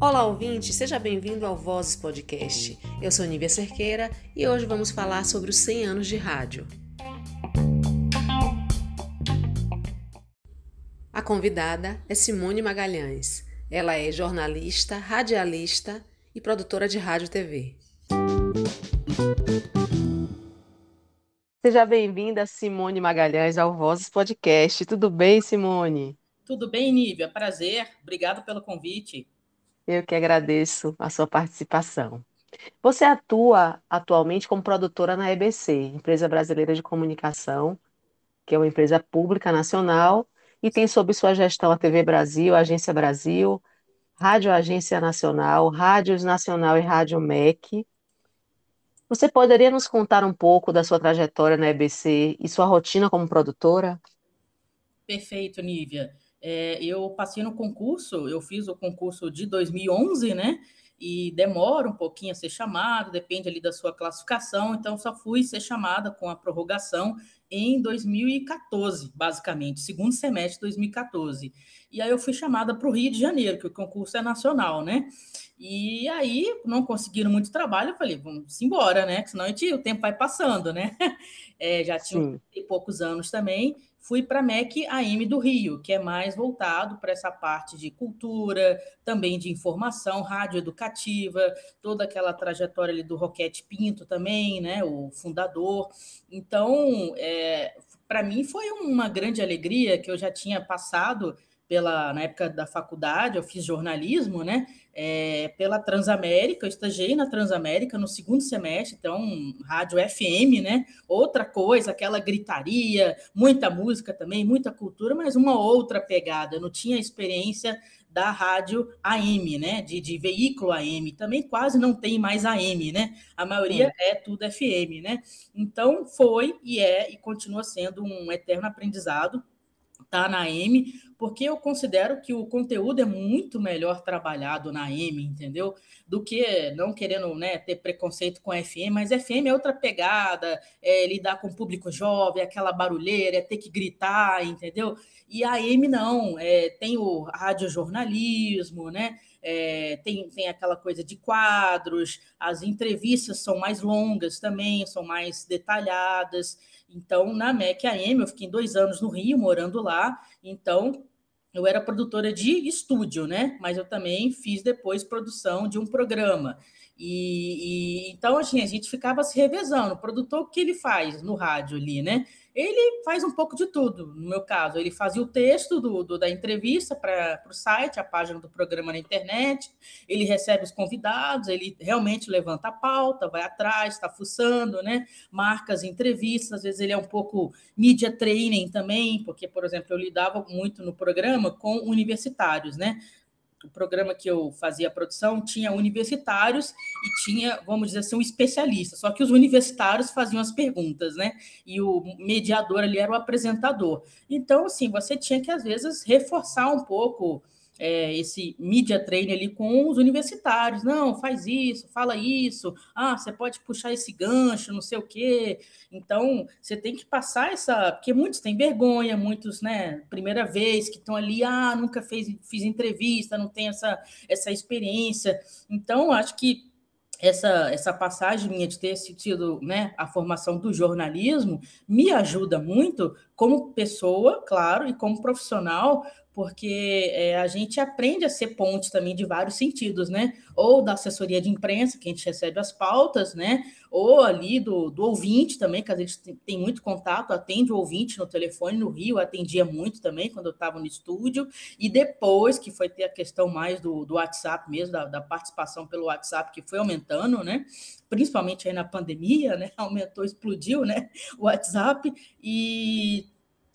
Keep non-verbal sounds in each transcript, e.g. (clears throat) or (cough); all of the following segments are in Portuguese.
Olá, ouvinte, seja bem-vindo ao Vozes Podcast. Eu sou Nívia Cerqueira e hoje vamos falar sobre os 100 anos de rádio. A convidada é Simone Magalhães. Ela é jornalista, radialista e produtora de rádio e TV. Seja bem-vinda, Simone Magalhães, ao Vozes Podcast. Tudo bem, Simone? Tudo bem, Nívia? Prazer. Obrigado pelo convite. Eu que agradeço a sua participação. Você atua atualmente como produtora na EBC, Empresa Brasileira de Comunicação, que é uma empresa pública nacional e tem sob sua gestão a TV Brasil, a Agência Brasil, Rádio Agência Nacional, Rádios Nacional e Rádio MEC. Você poderia nos contar um pouco da sua trajetória na EBC e sua rotina como produtora? Perfeito, Nívia. É, eu passei no concurso, eu fiz o concurso de 2011, né? E demora um pouquinho a ser chamado, depende ali da sua classificação, então só fui ser chamada com a prorrogação em 2014, basicamente, segundo semestre de 2014. E aí eu fui chamada para o Rio de Janeiro, que o concurso é nacional, né? E aí não conseguiram muito trabalho, eu falei, vamos embora, né? Senão a gente, o tempo vai passando, né? (laughs) É, já tinha poucos anos também fui para a MEC AM do Rio, que é mais voltado para essa parte de cultura, também de informação, rádio educativa, toda aquela trajetória ali do Roquete Pinto também, né, o fundador. Então, é, para mim foi uma grande alegria que eu já tinha passado pela na época da faculdade, eu fiz jornalismo, né? É, pela Transamérica, eu estagiei na Transamérica no segundo semestre, então rádio FM, né? Outra coisa, aquela gritaria, muita música também, muita cultura, mas uma outra pegada. Eu não tinha experiência da rádio AM, né? De, de veículo AM, também quase não tem mais AM, né? A maioria é tudo FM, né? Então foi e é e continua sendo um eterno aprendizado tá na AM, porque eu considero que o conteúdo é muito melhor trabalhado na AM, entendeu? Do que não querendo né, ter preconceito com FM, mas FM é outra pegada, é lidar com o público jovem, aquela barulheira, é ter que gritar, entendeu? E a AM não, é, tem o radiojornalismo, né? É, tem, tem aquela coisa de quadros, as entrevistas são mais longas também, são mais detalhadas. Então, na MEC AM, eu fiquei dois anos no Rio, morando lá. Então, eu era produtora de estúdio, né? Mas eu também fiz depois produção de um programa. E, e, então assim, a gente ficava se revezando. O produtor, o que ele faz no rádio ali, né? Ele faz um pouco de tudo. No meu caso, ele fazia o texto do, do da entrevista para o site, a página do programa na internet. Ele recebe os convidados, ele realmente levanta a pauta, vai atrás, está fuçando, né? Marca as entrevistas. Às vezes ele é um pouco media training também, porque, por exemplo, eu lidava muito no programa com universitários, né? O programa que eu fazia a produção tinha universitários e tinha, vamos dizer assim, um especialista. Só que os universitários faziam as perguntas, né? E o mediador ali era o apresentador. Então, assim, você tinha que, às vezes, reforçar um pouco é, esse media training ali com os universitários. Não, faz isso, fala isso. Ah, você pode puxar esse gancho, não sei o quê. Então, você tem que passar essa. Porque muitos têm vergonha, muitos, né, primeira vez que estão ali, ah, nunca fez, fiz entrevista, não tem essa, essa experiência. Então, acho que essa, essa passagem minha de ter tido né, a formação do jornalismo me ajuda muito como pessoa, claro, e como profissional, porque é, a gente aprende a ser ponte também de vários sentidos, né? Ou da assessoria de imprensa, que a gente recebe as pautas, né? Ou ali do, do ouvinte também, que a gente tem, tem muito contato, atende o ouvinte no telefone, no Rio, atendia muito também quando eu estava no estúdio, e depois que foi ter a questão mais do, do WhatsApp mesmo, da, da participação pelo WhatsApp, que foi aumentando, né? Principalmente aí na pandemia, né? (laughs) Aumentou, explodiu, né? O WhatsApp, e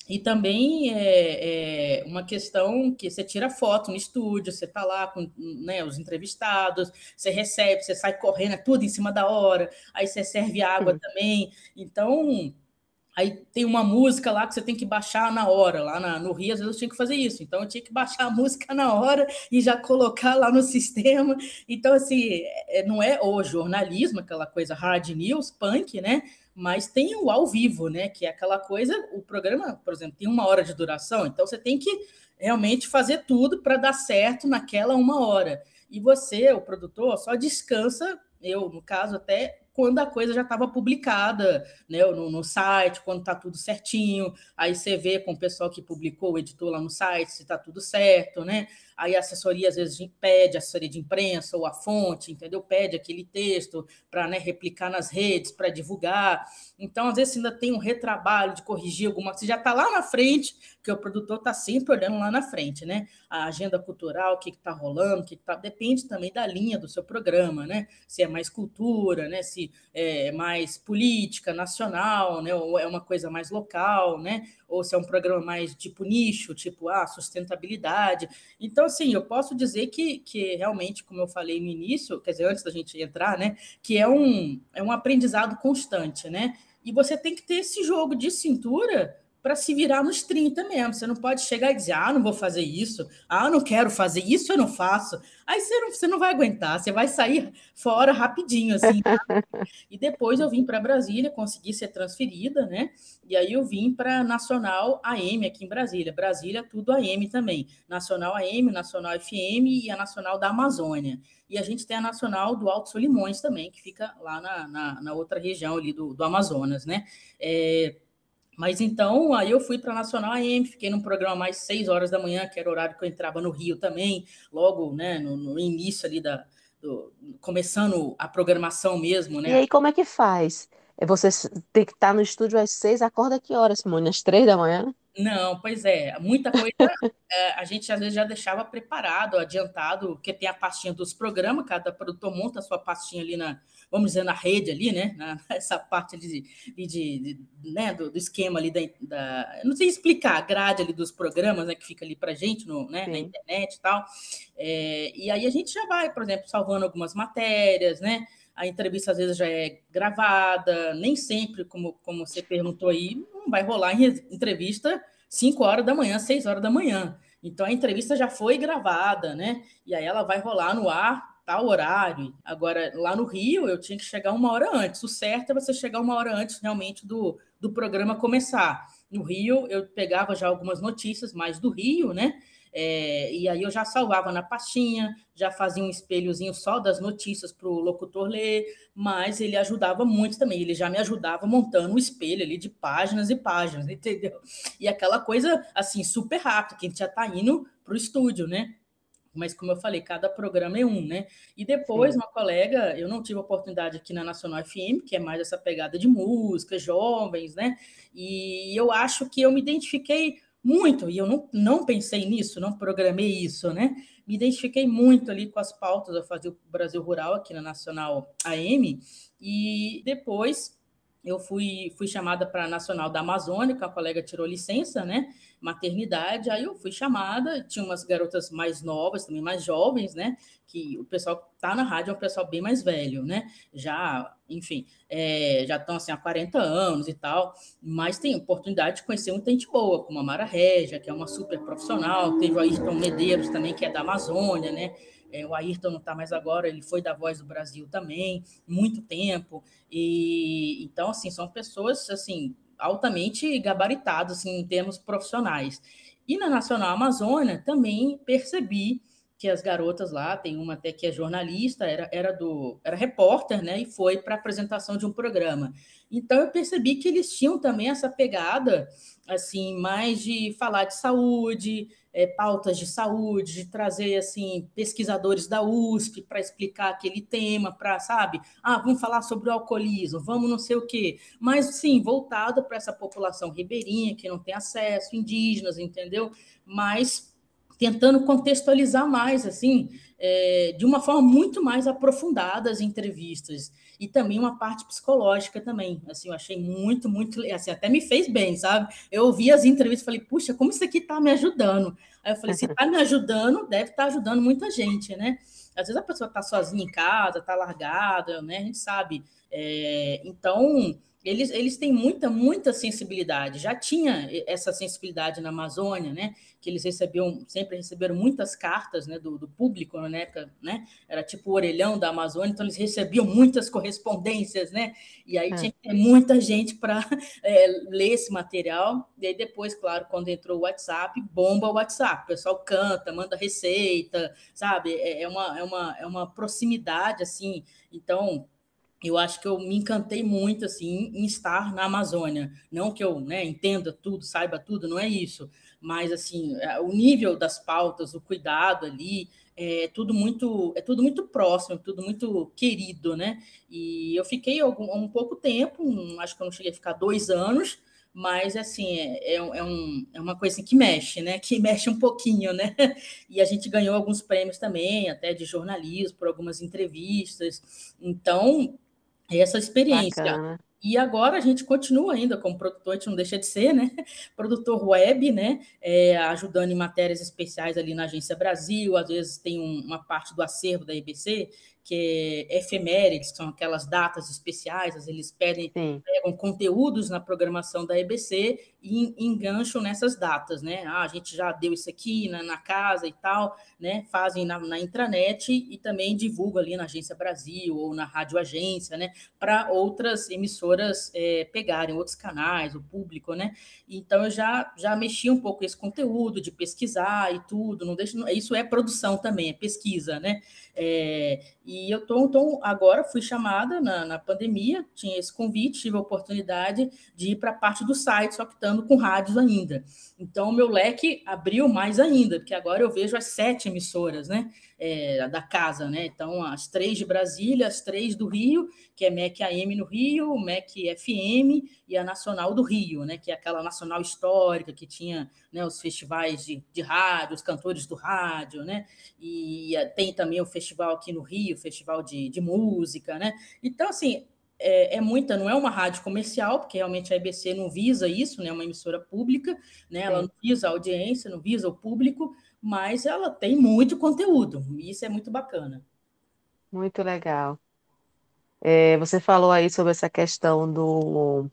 e também é, é, uma questão que você tira foto no estúdio, você está lá com né, os entrevistados, você recebe, você sai correndo, é tudo em cima da hora, aí você serve água também. Então, Aí tem uma música lá que você tem que baixar na hora. Lá na, no Rio, às vezes eu tinha que fazer isso. Então eu tinha que baixar a música na hora e já colocar lá no (laughs) sistema. Então, assim, é, não é o jornalismo, aquela coisa hard news, punk, né? Mas tem o ao vivo, né? Que é aquela coisa, o programa, por exemplo, tem uma hora de duração, então você tem que realmente fazer tudo para dar certo naquela uma hora. E você, o produtor, só descansa, eu, no caso, até quando a coisa já estava publicada né, no, no site, quando está tudo certinho. Aí você vê com o pessoal que publicou, o editor lá no site, se está tudo certo, né? Aí a assessoria às vezes pede, a assessoria de imprensa ou a fonte, entendeu? Pede aquele texto para né, replicar nas redes, para divulgar. Então, às vezes, ainda tem um retrabalho de corrigir alguma coisa, você já está lá na frente, porque o produtor está sempre olhando lá na frente, né? A agenda cultural, o que está rolando, o que está. Depende também da linha do seu programa, né? Se é mais cultura, né? Se é mais política, nacional, né? Ou é uma coisa mais local, né? Ou se é um programa mais tipo nicho, tipo ah, sustentabilidade. Então, assim, eu posso dizer que, que realmente, como eu falei no início, quer dizer, antes da gente entrar, né? Que é um, é um aprendizado constante, né? E você tem que ter esse jogo de cintura para se virar nos 30 mesmo. Você não pode chegar e dizer, ah, não vou fazer isso, ah, não quero fazer isso, eu não faço. Aí você não, você não vai aguentar, você vai sair fora rapidinho, assim. E depois eu vim para Brasília, consegui ser transferida, né? E aí eu vim para Nacional AM aqui em Brasília. Brasília, tudo AM também. Nacional AM, Nacional FM e a Nacional da Amazônia. E a gente tem a Nacional do Alto Solimões também, que fica lá na, na, na outra região ali do, do Amazonas, né? É, mas então, aí eu fui para a Nacional AM, fiquei num programa mais seis horas da manhã, que era o horário que eu entrava no Rio também, logo, né, no, no início ali da, do, começando a programação mesmo, né? E aí, como é que faz? É você tem que estar no estúdio às seis, acorda que horas, Simone? Às três da manhã? Não, pois é, muita coisa (laughs) é, a gente às vezes já deixava preparado, adiantado, porque tem a pastinha dos programas, cada produtor monta a sua pastinha ali na, vamos dizer, na rede ali, né? Na, (laughs) essa parte ali de, de, de né? Do, do, esquema ali da, da, Não sei explicar, a grade ali dos programas, né? Que fica ali pra gente no, né, na internet e tal. É, e aí a gente já vai, por exemplo, salvando algumas matérias, né? A entrevista às vezes já é gravada, nem sempre, como, como você perguntou aí, não vai rolar em entrevista 5 horas da manhã, 6 horas da manhã. Então a entrevista já foi gravada, né? E aí ela vai rolar no ar tal horário. Agora, lá no Rio, eu tinha que chegar uma hora antes. O certo é você chegar uma hora antes realmente do, do programa começar. No Rio, eu pegava já algumas notícias mais do Rio, né? É, e aí eu já salvava na pastinha, já fazia um espelhozinho só das notícias para o locutor ler, mas ele ajudava muito também, ele já me ajudava montando um espelho ali de páginas e páginas, (laughs) entendeu? E aquela coisa assim, super rápido, que a gente já está indo para o estúdio, né? Mas como eu falei, cada programa é um, né? E depois, Sim. uma colega, eu não tive oportunidade aqui na Nacional FM, que é mais essa pegada de música, jovens, né? E eu acho que eu me identifiquei muito, e eu não, não pensei nisso, não programei isso, né? Me identifiquei muito ali com as pautas, eu fazia o Brasil Rural aqui na Nacional AM, e depois eu fui, fui chamada para a Nacional da Amazônia, que a colega tirou licença, né? Maternidade, aí eu fui chamada, tinha umas garotas mais novas, também mais jovens, né? Que o pessoal que tá na rádio é um pessoal bem mais velho, né? Já, enfim, é, já estão assim há 40 anos e tal, mas tem oportunidade de conhecer muita gente boa, como a Mara Regia, que é uma super profissional, teve o Ayrton Medeiros também, que é da Amazônia, né? É, o Ayrton não está mais agora, ele foi da Voz do Brasil também, muito tempo. E então, assim, são pessoas assim altamente gabaritadas assim, em termos profissionais. E na Nacional Amazônia também percebi que as garotas lá, tem uma até que é jornalista, era, era do era repórter, né, e foi para apresentação de um programa. Então eu percebi que eles tinham também essa pegada assim, mais de falar de saúde, é, pautas de saúde, de trazer assim pesquisadores da USP para explicar aquele tema, para sabe, ah, vamos falar sobre o alcoolismo, vamos não sei o quê, mas sim voltado para essa população ribeirinha que não tem acesso, indígenas, entendeu? Mas tentando contextualizar mais, assim, é, de uma forma muito mais aprofundada as entrevistas e também uma parte psicológica também, assim, eu achei muito, muito, assim, até me fez bem, sabe? Eu ouvi as entrevistas e falei, puxa, como isso aqui está me ajudando? Aí eu falei, se está me ajudando, deve estar tá ajudando muita gente, né? Às vezes a pessoa está sozinha em casa, está largada, né? A gente sabe. É, então, eles, eles têm muita, muita sensibilidade. Já tinha essa sensibilidade na Amazônia, né? Que eles recebiam, sempre receberam muitas cartas né, do, do público na época, né? Era tipo o orelhão da Amazônia, então eles recebiam muitas correspondências, né? E aí é. tinha que ter muita gente para é, (laughs) ler esse material. E aí depois, claro, quando entrou o WhatsApp, bomba o WhatsApp. O pessoal canta, manda receita, sabe? É, é uma, é, uma, é uma proximidade, assim. Então, eu acho que eu me encantei muito assim em estar na Amazônia. Não que eu né, entenda tudo, saiba tudo, não é isso. Mas assim, é, o nível das pautas, o cuidado ali, é tudo muito, é tudo muito próximo, tudo muito querido, né? E eu fiquei algum, um pouco tempo, um, acho que eu não cheguei a ficar dois anos, mas assim é, é, é, um, é uma coisa assim, que mexe, né? Que (laughs) mexe um pouquinho, né? E a gente ganhou alguns prêmios também, até de jornalismo, por algumas entrevistas. Então essa experiência. Bacana. E agora a gente continua ainda como produtor, a gente não deixa de ser, né? (laughs) Produtor web, né? É, ajudando em matérias especiais ali na Agência Brasil, às vezes tem um, uma parte do acervo da IBC que é efemérides, que são aquelas datas especiais, eles pedem, Sim. pegam conteúdos na programação da EBC e engancham nessas datas, né? Ah, a gente já deu isso aqui na, na casa e tal, né? Fazem na, na, intranet e também divulgam ali na Agência Brasil ou na Rádio Agência, né? Para outras emissoras é, pegarem, outros canais, o público, né? Então eu já, já mexi um pouco esse conteúdo de pesquisar e tudo, não deixa, isso é produção também, é pesquisa, né? É, e eu tô, então, agora fui chamada na, na pandemia, tinha esse convite, tive a oportunidade de ir para a parte do site, só que estando com rádios ainda. Então, meu leque abriu mais ainda, porque agora eu vejo as sete emissoras, né? é, da casa, né? Então, as três de Brasília, as três do Rio, que é MEC AM no Rio, MEC FM e a Nacional do Rio, né? Que é aquela nacional histórica que tinha né, os festivais de, de rádio, os cantores do rádio, né? E tem também o festival aqui no Rio, festival de, de música, né? Então, assim, é, é, muita, não é uma rádio comercial, porque realmente a EBC não visa isso, né? É uma emissora pública, né? Ela não visa a audiência, não visa o público, mas ela tem muito conteúdo, e isso é muito bacana. Muito legal. É, você falou aí sobre essa questão do,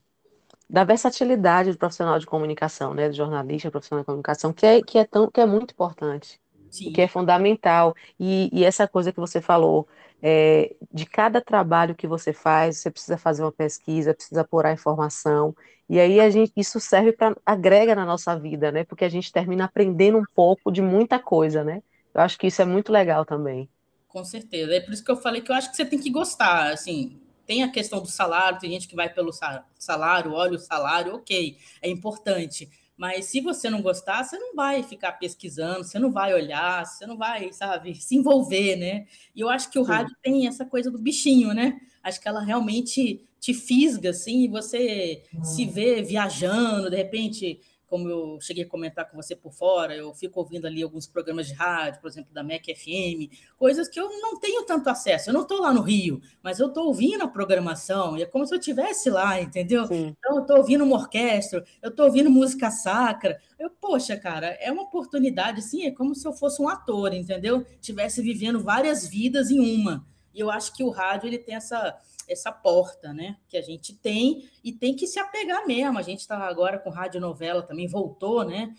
da versatilidade do profissional de comunicação, né, do jornalista, profissional de comunicação, que é, que é, tão, que é muito importante, que é fundamental. E, e essa coisa que você falou, é, de cada trabalho que você faz, você precisa fazer uma pesquisa, precisa apurar informação, e aí a gente, isso serve para agrega na nossa vida, né? Porque a gente termina aprendendo um pouco de muita coisa, né? Eu acho que isso é muito legal também. Com certeza. É por isso que eu falei que eu acho que você tem que gostar, assim, tem a questão do salário, tem gente que vai pelo salário, olha o salário, ok, é importante. Mas se você não gostar, você não vai ficar pesquisando, você não vai olhar, você não vai, sabe, (laughs) se envolver, né? E eu acho que o Sim. rádio tem essa coisa do bichinho, né? Acho que ela realmente te fisga, assim, e você hum. se vê viajando, de repente como eu cheguei a comentar com você por fora, eu fico ouvindo ali alguns programas de rádio, por exemplo, da MEC FM, coisas que eu não tenho tanto acesso. Eu não estou lá no Rio, mas eu estou ouvindo a programação, e é como se eu estivesse lá, entendeu? Sim. Então, eu estou ouvindo uma orquestra, eu estou ouvindo música sacra. Eu, poxa, cara, é uma oportunidade, assim, é como se eu fosse um ator, entendeu? Tivesse vivendo várias vidas em uma. E eu acho que o rádio ele tem essa essa porta, né? Que a gente tem e tem que se apegar mesmo. A gente está agora com radionovela também, voltou, né?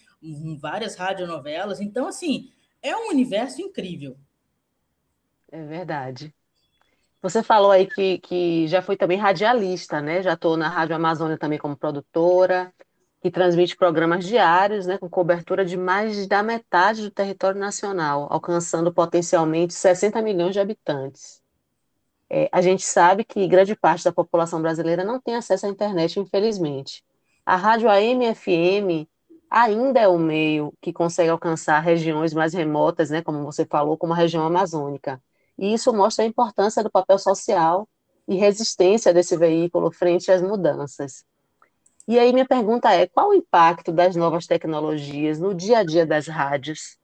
Várias radionovelas. Então, assim, é um universo incrível. É verdade. Você falou aí que, que já foi também radialista, né? Já estou na Rádio Amazônia também como produtora, que transmite programas diários, né? Com cobertura de mais da metade do território nacional, alcançando potencialmente 60 milhões de habitantes. É, a gente sabe que grande parte da população brasileira não tem acesso à internet, infelizmente. A rádio AM e FM ainda é o meio que consegue alcançar regiões mais remotas, né, como você falou, como a região amazônica. E isso mostra a importância do papel social e resistência desse veículo frente às mudanças. E aí minha pergunta é, qual o impacto das novas tecnologias no dia a dia das rádios?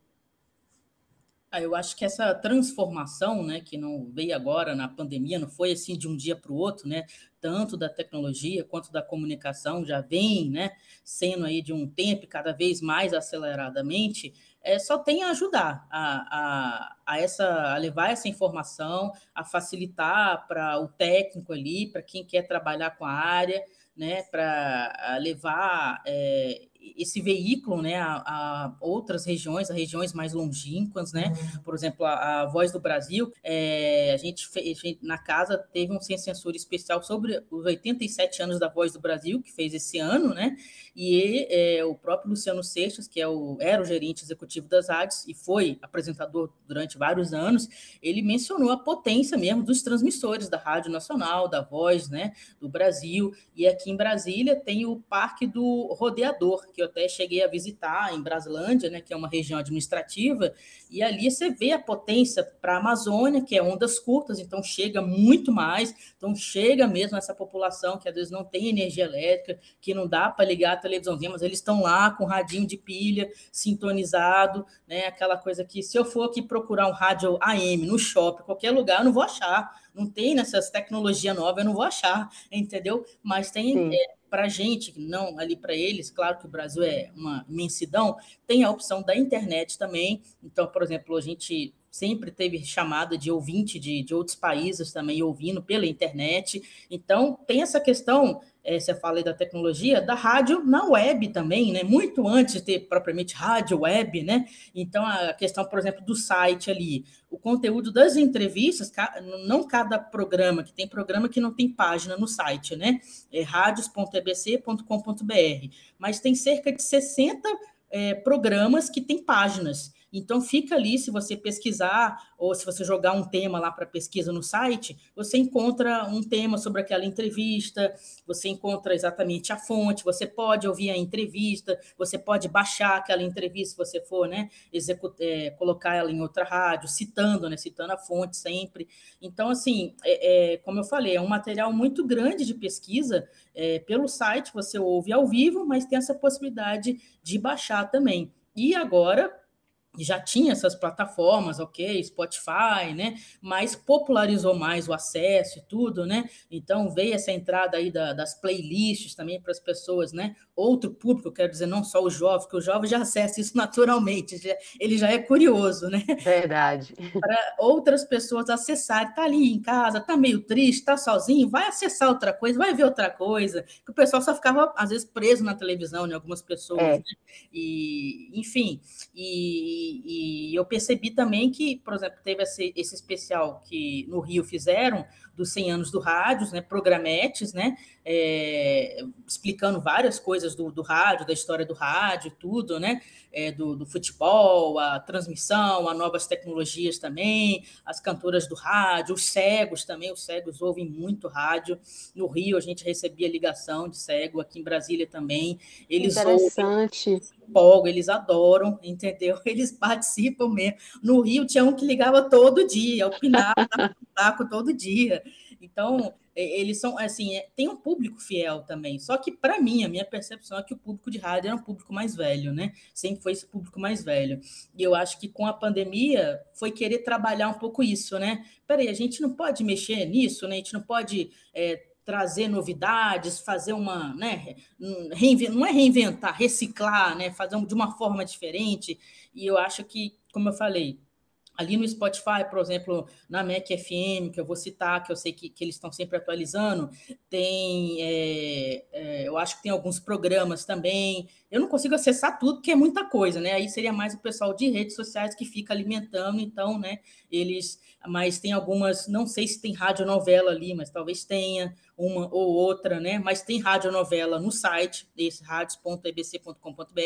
Ah, eu acho que essa transformação, né, que não veio agora na pandemia, não foi assim de um dia para o outro, né, tanto da tecnologia quanto da comunicação já vem, né, sendo aí de um tempo cada vez mais aceleradamente, é, só tem a ajudar a, a, a, essa, a levar essa informação, a facilitar para o técnico ali, para quem quer trabalhar com a área, né, para levar é, esse veículo né, a, a, outras regiões, a regiões mais longínquas, né? Uhum. Por exemplo, a, a Voz do Brasil, é, a, gente fez, na casa teve um sem censura especial sobre os 87 anos da Voz do Brasil, que fez esse ano, né? E é, o próprio Luciano Seixas, que é o, era o gerente executivo das rádios e foi apresentador durante vários anos, ele mencionou a potência mesmo dos transmissores da Rádio Nacional, da Voz, né? Do Brasil. E aqui em Brasília tem o Parque do Rodeador, que eu até cheguei a visitar em Braslândia, né, que é uma região administrativa, e ali você vê a potência para a Amazônia, que é ondas curtas, então chega muito mais, então chega mesmo essa população que às vezes não tem energia elétrica, que não dá para ligar a televisãozinha, mas eles estão lá com radinho de pilha sintonizado, né, aquela coisa que se eu for aqui procurar um rádio AM no shopping, qualquer lugar, eu não vou achar, não tem nessas tecnologias novas, eu não vou achar, entendeu? Mas tem é, para a gente, não ali para eles, claro que o Brasil é uma imensidão, tem a opção da internet também. Então, por exemplo, a gente sempre teve chamada de ouvinte de, de outros países também ouvindo pela internet. Então, tem essa questão é, você fala aí da tecnologia, da rádio na web também, né? Muito antes de ter propriamente rádio web, né? Então, a questão, por exemplo, do site ali, o conteúdo das entrevistas, não cada programa, que tem programa que não tem página no site, né? É radios.ebc.com.br, mas tem cerca de 60 é, programas que têm páginas. Então, fica ali, se você pesquisar, ou se você jogar um tema lá para pesquisa no site, você encontra um tema sobre aquela entrevista, você encontra exatamente a fonte, você pode ouvir a entrevista, você pode baixar aquela entrevista, se você for, né, é, colocar ela em outra rádio, citando, né, citando a fonte sempre. Então, assim, é, é, como eu falei, é um material muito grande de pesquisa, é, pelo site você ouve ao vivo, mas tem essa possibilidade de baixar também. E agora, já tinha essas plataformas, ok, Spotify, né? Mas popularizou mais o acesso e tudo, né? Então veio essa entrada aí da, das playlists também para as pessoas, né? Outro público, quero dizer, não só o jovem, que o jovem já acessa isso (laughs) naturalmente, já, ele já é curioso, né? Verdade. Para outras pessoas acessarem, tá ali em casa, tá meio triste, tá sozinho, vai acessar outra coisa, vai ver outra coisa. Que o pessoal só ficava às vezes preso na televisão, né? Algumas pessoas, é. né? e enfim, e e, eu percebi também que, por exemplo, teve esse, esse especial que no Rio fizeram, dos 100 anos do rádio, né, programetes, né, é, explicando várias coisas do, do, rádio, da história do rádio, tudo, né, é, do, do, futebol, a transmissão, as novas tecnologias também, as cantoras do rádio, os cegos também, os cegos ouvem muito rádio. No Rio a gente recebia ligação de cego, aqui em Brasília também. Eles Interessante. Ouvem, eles adoram, entendeu? (laughs) Eles participam mesmo. No Rio tinha um que ligava todo dia, opinava, taco todo dia. Então, eles são, assim, é, tem um público fiel também. Só que, para mim, a minha percepção é que o público de rádio era um público mais velho, né? Sempre foi esse público mais velho. E eu acho que com a pandemia foi querer trabalhar um pouco isso, né? Peraí, a gente não pode mexer nisso, né? A gente não pode. É, trazer novidades, fazer uma, né, não é reinventar, reciclar, né, fazer de uma forma diferente. E eu acho que, como eu falei, ali no Spotify, por exemplo, na Mac FM, que eu vou citar, que eu sei que, que eles estão sempre atualizando, tem, é, é, eu acho que tem alguns programas também. Eu não consigo acessar tudo, porque é muita coisa, né? Aí seria mais o pessoal de redes sociais que fica alimentando, então, né? Eles, mas tem algumas, não sei se tem radionovela ali, mas talvez tenha uma ou outra, né? Mas tem radionovela no site, esse radios.ebc.com.br,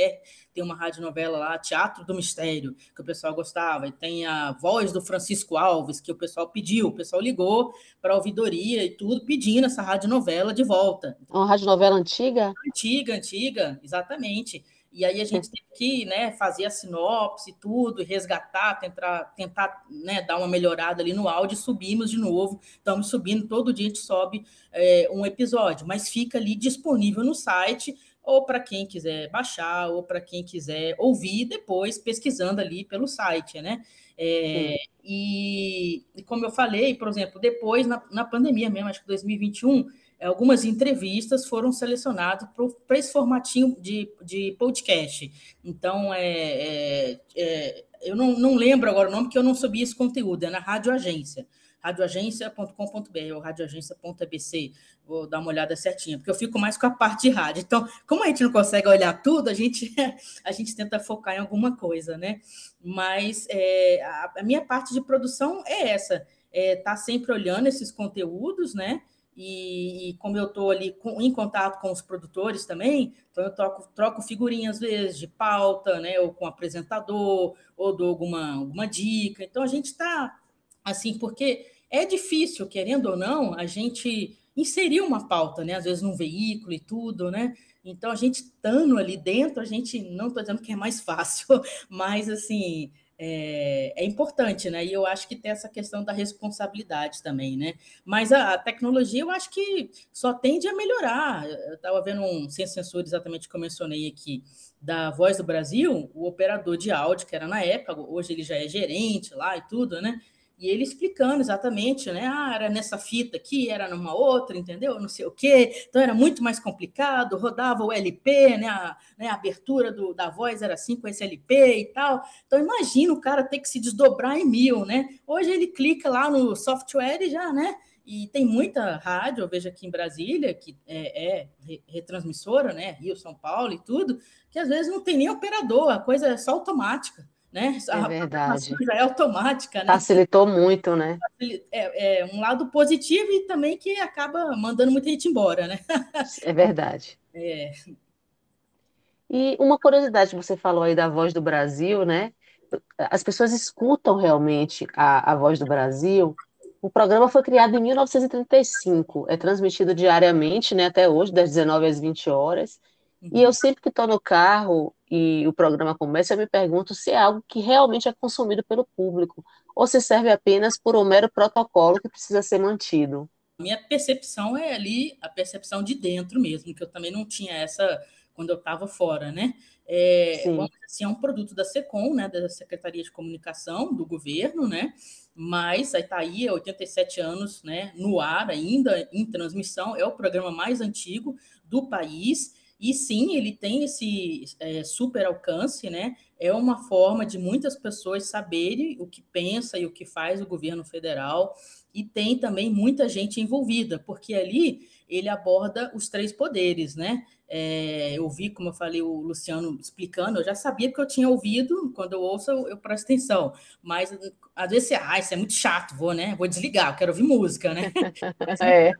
tem uma radionovela lá, Teatro do Mistério, que o pessoal gostava, e tem a voz do Francisco Alves, que o pessoal pediu, o pessoal ligou para a ouvidoria e tudo, pedindo essa radionovela de volta. Uma radionovela antiga? Antiga, antiga, exatamente. E aí a gente teve que né, fazer a sinopse e tudo, resgatar, tentar, tentar né, dar uma melhorada ali no áudio, e subimos de novo, estamos subindo, todo dia a gente sobe é, um episódio, mas fica ali disponível no site, ou para quem quiser baixar, ou para quem quiser ouvir depois, pesquisando ali pelo site, né? É, e, e, como eu falei, por exemplo, depois, na, na pandemia mesmo, acho que 2021, algumas entrevistas foram selecionadas para esse formatinho de, de podcast. Então, é, é, é, eu não, não lembro agora o nome, porque eu não sabia esse conteúdo, é na Rádio Agência. radioagência.com.br ou radioagência.abc. Vou dar uma olhada certinha, porque eu fico mais com a parte de rádio. Então, como a gente não consegue olhar tudo, a gente, (laughs) a gente tenta focar em alguma coisa, né? Mas é, a, a, minha parte de produção é essa: é tá sempre olhando esses conteúdos, né? E, e como eu estou ali com, em contato com os produtores também, então eu troco, troco figurinhas às vezes de pauta, né? Ou com apresentador, ou dou alguma, alguma dica. Então a gente está assim, porque é difícil, querendo ou não, a gente inserir uma pauta, né? Às vezes num veículo e tudo, né? Então a gente estando ali dentro, a gente não estou dizendo que é mais (laughs) fácil, mas assim é, é, importante, né? E eu acho que tem essa questão da responsabilidade também, né? Mas a, a tecnologia eu acho que só tende a melhorar. Eu estava vendo um sem exatamente que eu mencionei aqui da Voz do Brasil, o operador de áudio, que era na época, hoje ele já é gerente lá e tudo, né? E ele explicando exatamente, né? Ah, era nessa fita aqui, era numa outra, entendeu? Não sei o quê. Então era muito mais complicado, rodava o LP, né? A, né? a abertura do, da voz era assim com esse LP e tal. Então imagina o cara ter que se desdobrar em mil, né? Hoje ele clica lá no software e já, né? E tem muita rádio, eu vejo aqui em Brasília, que é, é retransmissora, né? Rio, São Paulo e tudo, que às vezes não tem nem operador, a coisa é só automática né? É a verdade. já é automática, né? Facilitou muito, né? É, é, um lado positivo e também que acaba mandando muita gente embora, né? É verdade. (laughs) É. E uma curiosidade, você falou aí da Voz do Brasil, né? As pessoas escutam realmente a, a Voz do Brasil. O programa foi criado em 1935, é transmitido diariamente, né, até hoje, das 19 às 20 horas. E eu sempre que estou no carro e o programa começa, eu me pergunto se é algo que realmente é consumido pelo público ou se serve apenas por um mero protocolo que precisa ser mantido. Minha percepção é ali a percepção de dentro mesmo, que eu também não tinha essa quando eu estava fora, né? É, assim, é um produto da SECOM, né, da Secretaria de Comunicação do governo, né? Mas aí está aí, 87 anos, né, no ar ainda, em transmissão, é o programa mais antigo do país e sim, ele tem esse é, super alcance, né? É uma forma de muitas pessoas saberem o que pensa e o que faz o governo federal, e tem também muita gente envolvida, porque ali ele aborda os três poderes, né? É, eu vi, como eu falei, o Luciano explicando, eu já sabia que eu tinha ouvido, quando eu ouço, eu, eu presto atenção, mas às vezes você, ah, isso é muito chato, vou, né? Vou desligar, eu quero ouvir música, né? (laughs) Mas, é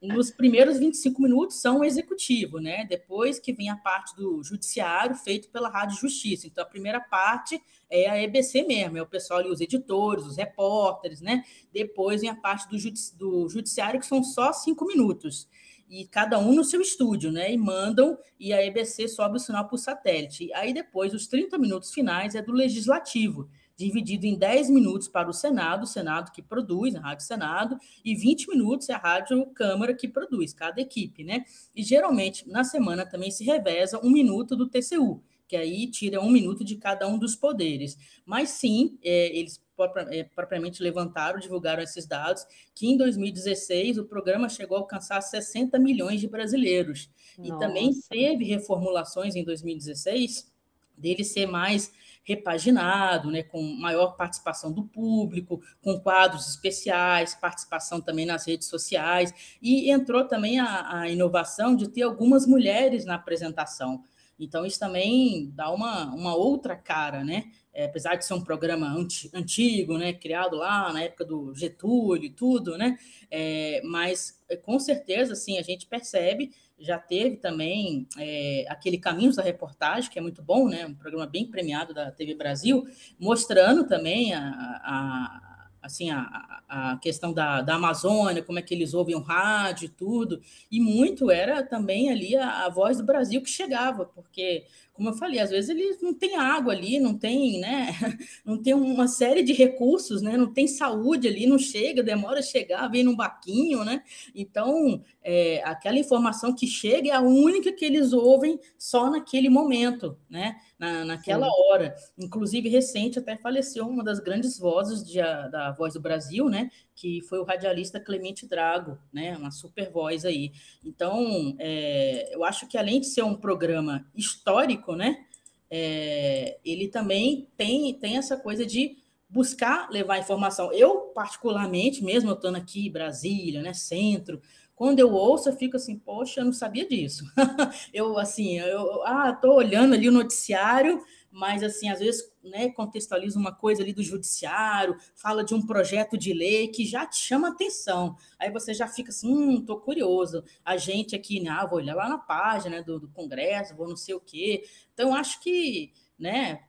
nos primeiros 25 minutos são o executivo, né? Depois que vem a parte do judiciário feito pela Rádio Justiça. Então, a primeira parte é a EBC mesmo, é o pessoal ali, os editores, os repórteres, né? Depois vem a parte do, judici do judiciário, que são só cinco minutos. E cada um no seu estúdio, né? E mandam, e a EBC sobe o sinal para o satélite. Aí depois, os 30 minutos finais é do legislativo dividido em 10 minutos para o Senado, o Senado que produz, a Rádio Senado, e 20 minutos é a Rádio Câmara que produz, cada equipe, né? E geralmente na semana também se reveza um minuto do TCU, que aí tira um minuto de cada um dos poderes. Mas sim, é, eles é, propriamente levantaram, divulgaram esses dados, que em 2016 o programa chegou a alcançar 60 milhões de brasileiros. Nossa. E também teve reformulações em 2016 dele ser mais repaginado, né, com maior participação do público, com quadros especiais, participação também nas redes sociais, e entrou também a, a inovação de ter algumas mulheres na apresentação. Então, isso também dá uma, uma outra cara, né? É, apesar de ser um programa antigo, né, criado lá na época do Getúlio e tudo, né? É, mas é, com certeza, assim, a gente percebe já teve também é, aquele Caminhos da Reportagem, que é muito bom, né? Um programa bem premiado da TV Brasil, mostrando também a, a assim, a, a questão da, da Amazônia, como é que eles ouvem o rádio e tudo, e muito era também ali a, a voz do Brasil que chegava, porque como eu falei, às vezes eles não têm água ali, não tem, né? (laughs) Não tem uma série de recursos, né? Não tem saúde ali, não chega, demora a chegar, vem num baquinho, né? Então, é, aquela informação que chega é a única que eles ouvem só naquele momento, né? Na, naquela Sim. hora. Inclusive, recente até faleceu uma das grandes vozes de, da Voz do Brasil, né? que foi o radialista Clemente Drago, né? Uma super voz aí. Então, é, eu acho que além de ser um programa histórico, né? É, ele também tem, tem essa coisa de buscar levar informação. Eu, particularmente, mesmo eu estando aqui em Brasília, né, centro, quando eu ouço, eu fico assim, poxa, eu não sabia disso. (laughs) eu, assim, eu, ah, tô olhando ali o noticiário, mas, assim, às vezes, né, contextualiza uma coisa ali do judiciário, fala de um projeto de lei que já te chama atenção. Aí você já fica assim, hum, tô curioso. A gente aqui, né, ah, vou olhar lá na página do, do Congresso, vou não sei o quê. Então, acho que, né,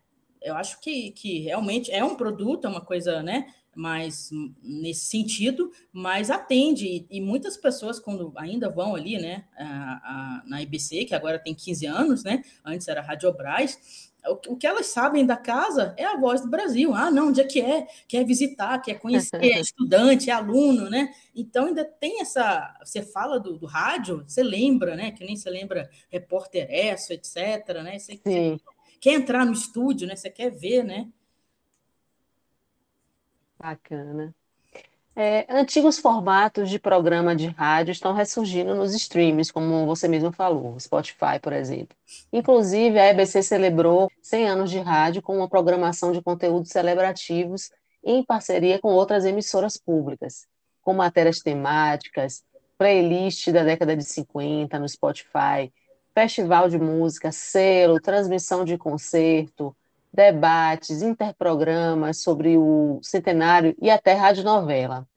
eu acho que, que realmente é um produto, é uma coisa, né, mais nesse sentido, mas atende, e, e muitas pessoas, quando ainda vão ali, né, a, a, na IBC, que agora tem 15 anos, né, antes era Radiobras, o, o que elas sabem da casa é a voz do Brasil. Ah, não, onde é que é? Quer visitar, quer conhecer, é (laughs) estudante, é aluno, né? Então ainda tem essa. Você fala do, do rádio, você lembra, né? Que nem você lembra repórter etc. Né? Você, Sim quer entrar no estúdio, né? Você quer ver, né? Bacana. É, antigos formatos de programa de rádio estão ressurgindo nos streams, como você mesmo falou, Spotify, por exemplo. Inclusive, a EBC celebrou 100 anos de rádio com uma programação de conteúdos celebrativos em parceria com outras emissoras públicas, com matérias temáticas, playlist da década de 50 no Spotify, festival de música, selo, transmissão de concerto, debates, interprogramas sobre o centenário e até radionovela.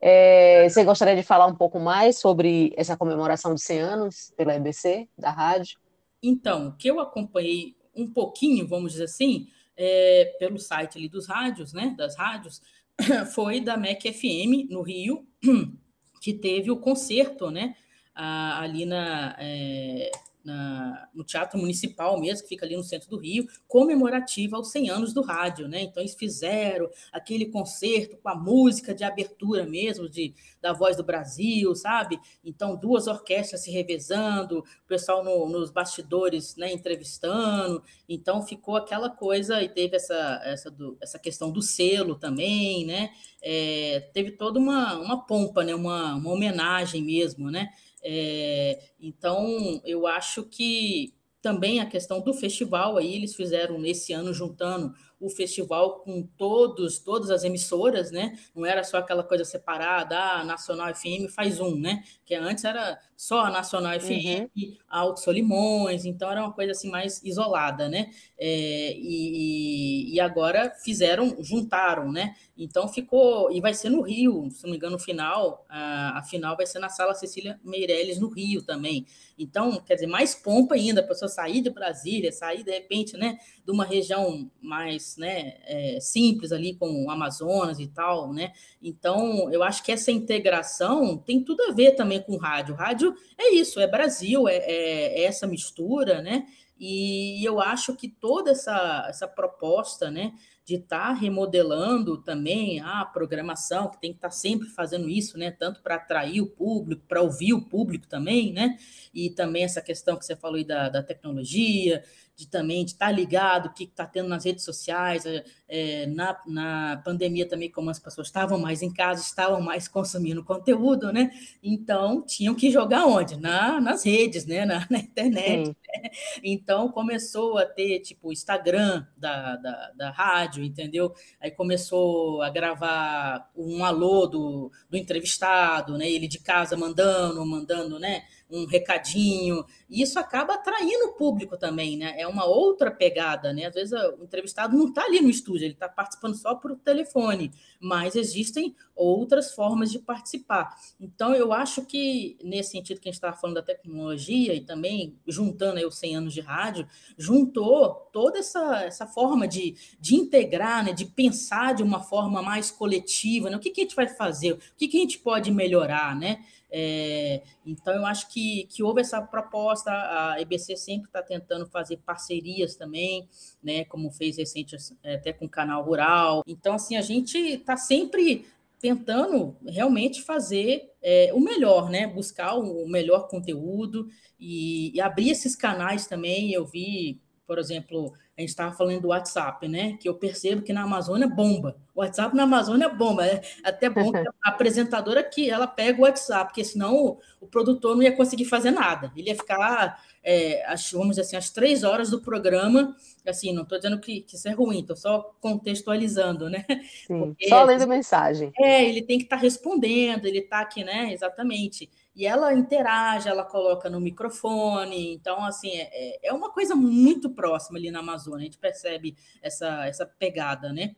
É, você gostaria de falar um pouco mais sobre essa comemoração de 100 anos pela EBC, da rádio? Então, o que eu acompanhei um pouquinho, vamos dizer assim, é, pelo site ali dos rádios, né, das rádios, (coughs) foi da MEC FM, no Rio, (coughs) que teve o concerto, né, ali na, é, na, no Teatro Municipal mesmo, que fica ali no centro do Rio, comemorativa aos 100 anos do rádio, né? Então eles fizeram aquele concerto com a música de abertura mesmo, de, da Voz do Brasil, sabe? Então duas orquestras se revezando, o pessoal no, nos bastidores, né, entrevistando. Então ficou aquela coisa e teve essa, essa, do, essa questão do selo também, né? É, teve toda uma, uma pompa, né? Uma, uma homenagem mesmo, né? É, então, eu acho que também a questão do festival aí eles fizeram nesse ano juntando o festival com todos todas as emissoras, né? Não era só aquela coisa separada, ah, Nacional FM faz um, né? Que antes era só a Nacional FM, uhum. Alto Solimões, então era uma coisa assim mais isolada, né? É, e, e agora fizeram, juntaram, né? Então ficou, e vai ser no Rio, se não me engano, no final, a, a final vai ser na Sala Cecília Meirelles, no Rio também. Então, quer dizer, mais pompa ainda, a pessoa sair de Brasília, sair de repente, né, de uma região mais né, é, simples ali com o Amazonas e tal, né? Então, eu acho que essa integração tem tudo a ver também com o rádio. O rádio é isso, é Brasil, é, é, é essa mistura, né? E eu acho que toda essa, essa proposta, né, de estar tá remodelando também a programação, que tem que estar tá sempre fazendo isso, né? Tanto para atrair o público, para ouvir o público também, né? E também essa questão que você falou aí da, da tecnologia, de também de estar tá ligado o que está tendo nas redes sociais. É, na, na pandemia também, como as pessoas estavam mais em casa, estavam mais consumindo conteúdo, né? Então tinham que jogar onde? Na, nas redes, né? Na, na internet. Né? Então começou a ter tipo Instagram da, da, da rádio, entendeu? Aí começou a gravar um alô do, do entrevistado, né? Ele de casa mandando, mandando, né? Um recadinho, e isso acaba atraindo o público também, né? É uma outra pegada, né? Às vezes o entrevistado não está ali no estúdio, ele está participando só por telefone, mas existem outras formas de participar. Então, eu acho que, nesse sentido que a gente estava falando da tecnologia e também juntando aí os 100 anos de rádio, juntou toda essa, essa forma de, de integrar, né? de pensar de uma forma mais coletiva, né? O que, que a gente vai fazer? O que, que a gente pode melhorar, né? É, então, eu acho que, que houve essa proposta, a EBC sempre está tentando fazer parcerias também, né, como fez recente é, até com o Canal Rural. Então, assim, a gente está sempre tentando realmente fazer é, o melhor, né, buscar o melhor conteúdo e, e abrir esses canais também. Eu vi por exemplo, a gente estava falando do WhatsApp, né? Que eu percebo que na Amazônia bomba. O WhatsApp na Amazônia bomba. É até bom que a apresentadora aqui ela pega o WhatsApp, porque senão o, o produtor não ia conseguir fazer nada. Ele ia ficar, é, as, vamos dizer assim, as três horas do programa. Assim, não estou dizendo que, que isso é ruim, estou só contextualizando, né? Sim, porque, só lendo mensagem. É, ele tem que estar tá respondendo, ele está aqui, né? Exatamente e ela interage, ela coloca no microfone, então, assim, é, é uma coisa muito próxima ali na Amazônia, a gente percebe essa, essa pegada, né?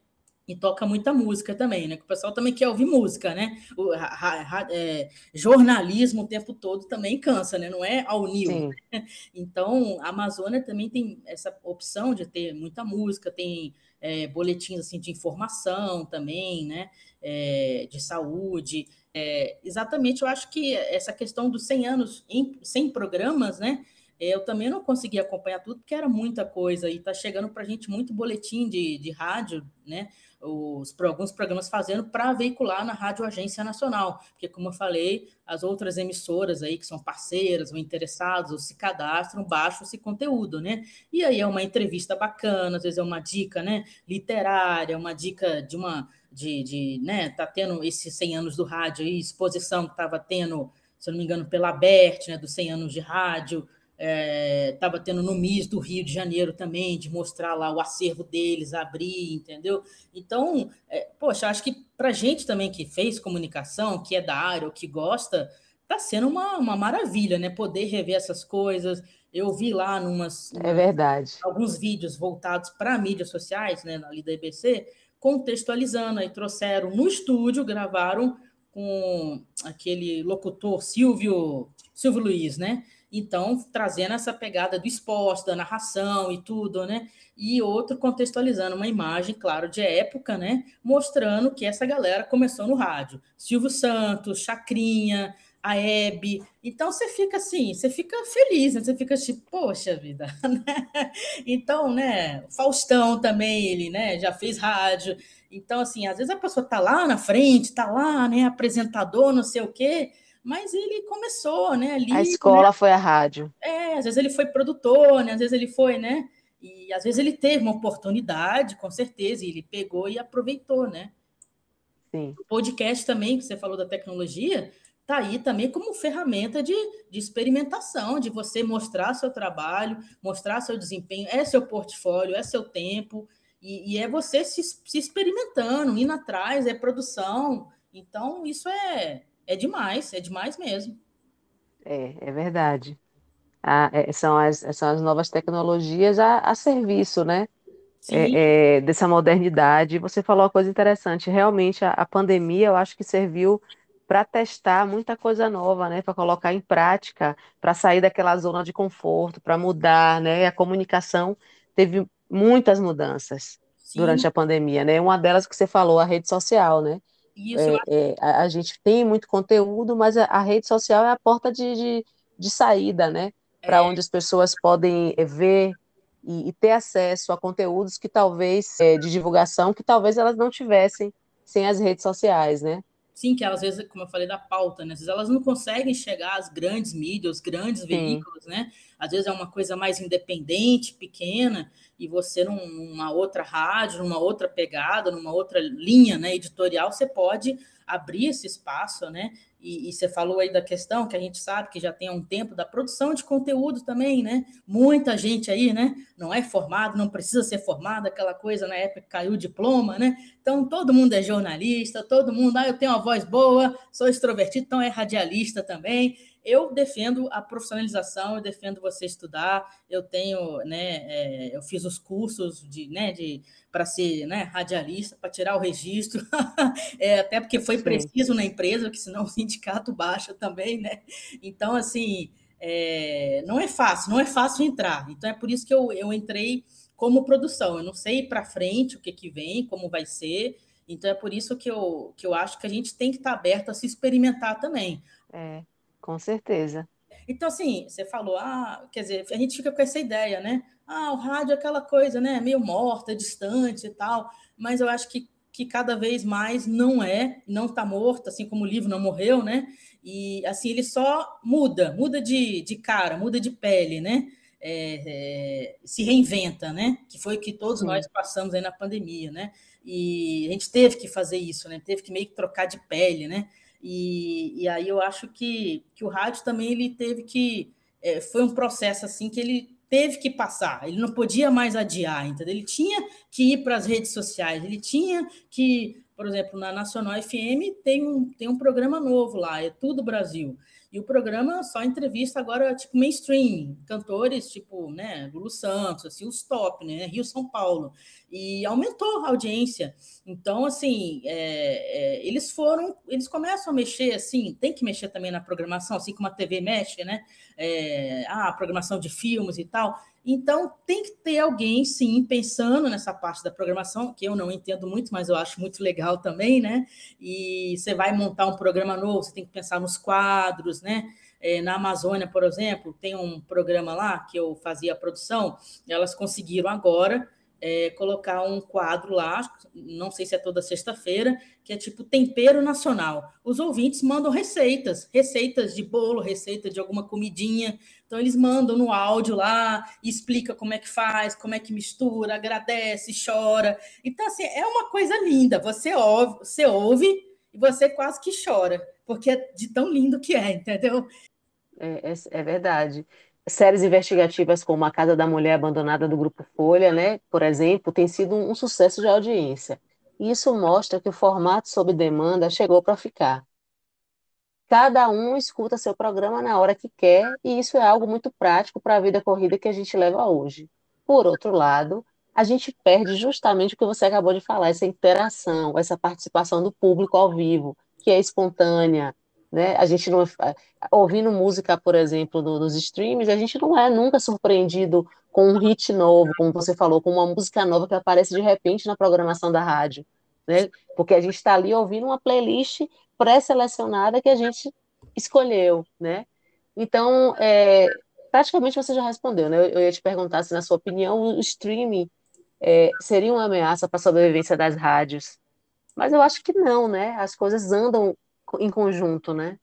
E toca muita música também, né? Que o pessoal também quer ouvir música, né? O é, jornalismo o tempo todo também cansa, né? Não é ao nível. Né? Então, a Amazônia também tem essa opção de ter muita música, tem é, boletins assim de informação também, né? É, de saúde. É, exatamente, eu acho que essa questão dos 100 anos em 100 programas, né? Eu também não consegui acompanhar tudo, porque era muita coisa, e está chegando para a gente muito boletim de, de rádio, né? Os, alguns programas fazendo para veicular na Rádio Agência Nacional, porque, como eu falei, as outras emissoras aí que são parceiras ou interessados ou se cadastram, baixam esse conteúdo, né? E aí é uma entrevista bacana, às vezes é uma dica, né? Literária, uma dica de uma de, de né, tá tendo esses 100 anos do rádio aí, exposição que estava tendo, se eu não me engano, pela BERT, né, dos 100 anos de rádio, estava é, tendo no MIS do Rio de Janeiro também, de mostrar lá o acervo deles, abrir, entendeu? Então, é, poxa, acho que para gente também que fez comunicação, que é da área ou que gosta, está sendo uma, uma maravilha, né? Poder rever essas coisas. Eu vi lá numas, é verdade. alguns vídeos voltados para mídias sociais, né, ali da IBC, contextualizando. Aí trouxeram no estúdio, gravaram com aquele locutor Silvio, Silvio Luiz, né? Então, trazendo essa pegada do esporte, da narração e tudo, né? E outro contextualizando uma imagem, claro, de época, né? Mostrando que essa galera começou no rádio. Silvio Santos, Chacrinha, a Hebe. Então você fica assim, você fica feliz, né? Você fica tipo, poxa vida, (laughs) né? Então, né? Faustão também, ele, né? Já fez rádio. Então, assim, às vezes a pessoa tá lá na frente, tá lá, né? Apresentador, não sei o quê, mas ele começou, né? Ali, a escola né? foi a rádio. É, às vezes ele foi produtor, né? Às vezes ele foi, né? E às vezes ele teve uma oportunidade, com certeza, e ele pegou e aproveitou, né? Sim. O podcast também, que você falou da tecnologia, está aí também como ferramenta de, de experimentação, de você mostrar seu trabalho, mostrar seu desempenho, é seu portfólio, é seu tempo, e, e é você se, se, experimentando, indo atrás, é produção. Então, isso é, é demais, é demais mesmo. É, é verdade. Ah, é, são, as, são as novas tecnologias a, a serviço, né? É, é, dessa modernidade. Você falou uma coisa interessante. Realmente, a, a pandemia, eu acho que serviu para testar muita coisa nova, né? Para colocar em prática, para sair daquela zona de conforto, para mudar, né? A comunicação teve muitas mudanças Sim. durante a pandemia, né? Uma delas que você falou, a rede social, né? Isso, é, é, a, a, gente tem muito conteúdo, mas a, a rede social é a porta de, de, de saída, né? Para é. onde as pessoas podem é, ver e, e, ter acesso a conteúdos que talvez, é, de divulgação, que talvez elas não tivessem sem as redes sociais, né? Sim, que às vezes, como eu falei da pauta, né? Às vezes elas não conseguem chegar às grandes mídias, aos grandes veículos, Sim. né? Às vezes é uma coisa mais independente, pequena, e você numa outra rádio, numa outra pegada, numa outra linha né, editorial, você pode abrir esse espaço, né? E, e, você falou aí da questão que a gente sabe que já tem há um tempo da produção de conteúdo também, né? Muita gente aí, né? Não é formado, não precisa ser formado, aquela coisa na época caiu o diploma, né? Então todo mundo é jornalista, todo mundo, ah, eu tenho uma voz boa, sou extrovertido, então é radialista também. Eu defendo a profissionalização, eu defendo você estudar. Eu tenho, né, é, eu fiz os cursos de, né, de para ser, né, radialista, para tirar o registro, (laughs) é, até porque foi Sim. preciso na empresa, porque senão (laughs) o sindicato baixa também, né? Então, assim, é, não é fácil, não é fácil entrar. Então é por isso que eu, eu entrei como produção. Eu não sei para frente o que, que vem, como vai ser. Então é por isso que eu, que eu acho que a gente tem que estar aberto a se experimentar também. É. Com certeza. Então, assim, você falou, ah, quer dizer, a gente fica com essa ideia, né? Ah, o rádio é aquela coisa, né? Meio morta, distante e tal, mas eu acho que, que cada vez mais não é, não está morto, assim como o livro não morreu, né? E assim, ele só muda, muda de, de cara, muda de pele, né? é, é, se reinventa, né? Que foi o que todos Sim. nós passamos aí na pandemia, né? E a gente teve que fazer isso, né? Teve que meio que trocar de pele, né? E, e aí eu acho que, que o rádio também ele teve que é, foi um processo assim que ele teve que passar, ele não podia mais adiar, entendeu? Ele tinha que ir para as redes sociais, ele tinha que, por exemplo, na Nacional FM tem um, tem um programa novo lá, é Tudo Brasil. E o programa só entrevista agora, tipo, mainstream, cantores tipo, né, Lulu Santos, assim, os top, né, Rio São Paulo. E aumentou a audiência. Então, assim, é, é, eles foram, eles começam a mexer, assim, tem que mexer também na programação, assim como a TV mexe, né? É, ah, a programação de filmes e tal. Então, tem que ter alguém, sim, pensando nessa parte da programação, que eu não entendo muito, mas eu acho muito legal também, né? E você vai montar um programa novo, você tem que pensar nos quadros, né? É, na Amazônia, por exemplo, tem um programa lá que eu fazia a produção, elas conseguiram agora é, colocar um quadro lá, não sei se é toda sexta-feira, que é tipo tempero nacional. Os ouvintes mandam receitas, receitas de bolo, receita de alguma comidinha. Então eles mandam no áudio lá, explica como é que faz, como é que mistura, agradece, chora. Então assim, é uma coisa linda. Você ouve, você ouve e você quase que chora, porque é de tão lindo que é, entendeu? É, é, é verdade séries investigativas como A Casa da Mulher Abandonada do Grupo Folha, né, por exemplo, tem sido um sucesso de audiência. Isso mostra que o formato sob demanda chegou para ficar. Cada um escuta seu programa na hora que quer, e isso é algo muito prático para a vida corrida que a gente leva hoje. Por outro lado, a gente perde justamente o que você acabou de falar, essa interação, essa participação do público ao vivo, que é espontânea, né? A gente não ouvindo música, por exemplo, no, nos streams, a gente não é nunca surpreendido com um hit novo, como você falou, com uma música nova que aparece de repente na programação da rádio, né? Porque a gente está ali ouvindo uma playlist pré-selecionada que a gente escolheu, né? Então, é, praticamente você já respondeu, né? Eu, eu, ia te perguntar se, na sua opinião, o streaming é, seria uma ameaça para a sobrevivência das rádios. Mas eu acho que não, né? As coisas andam em conjunto, né?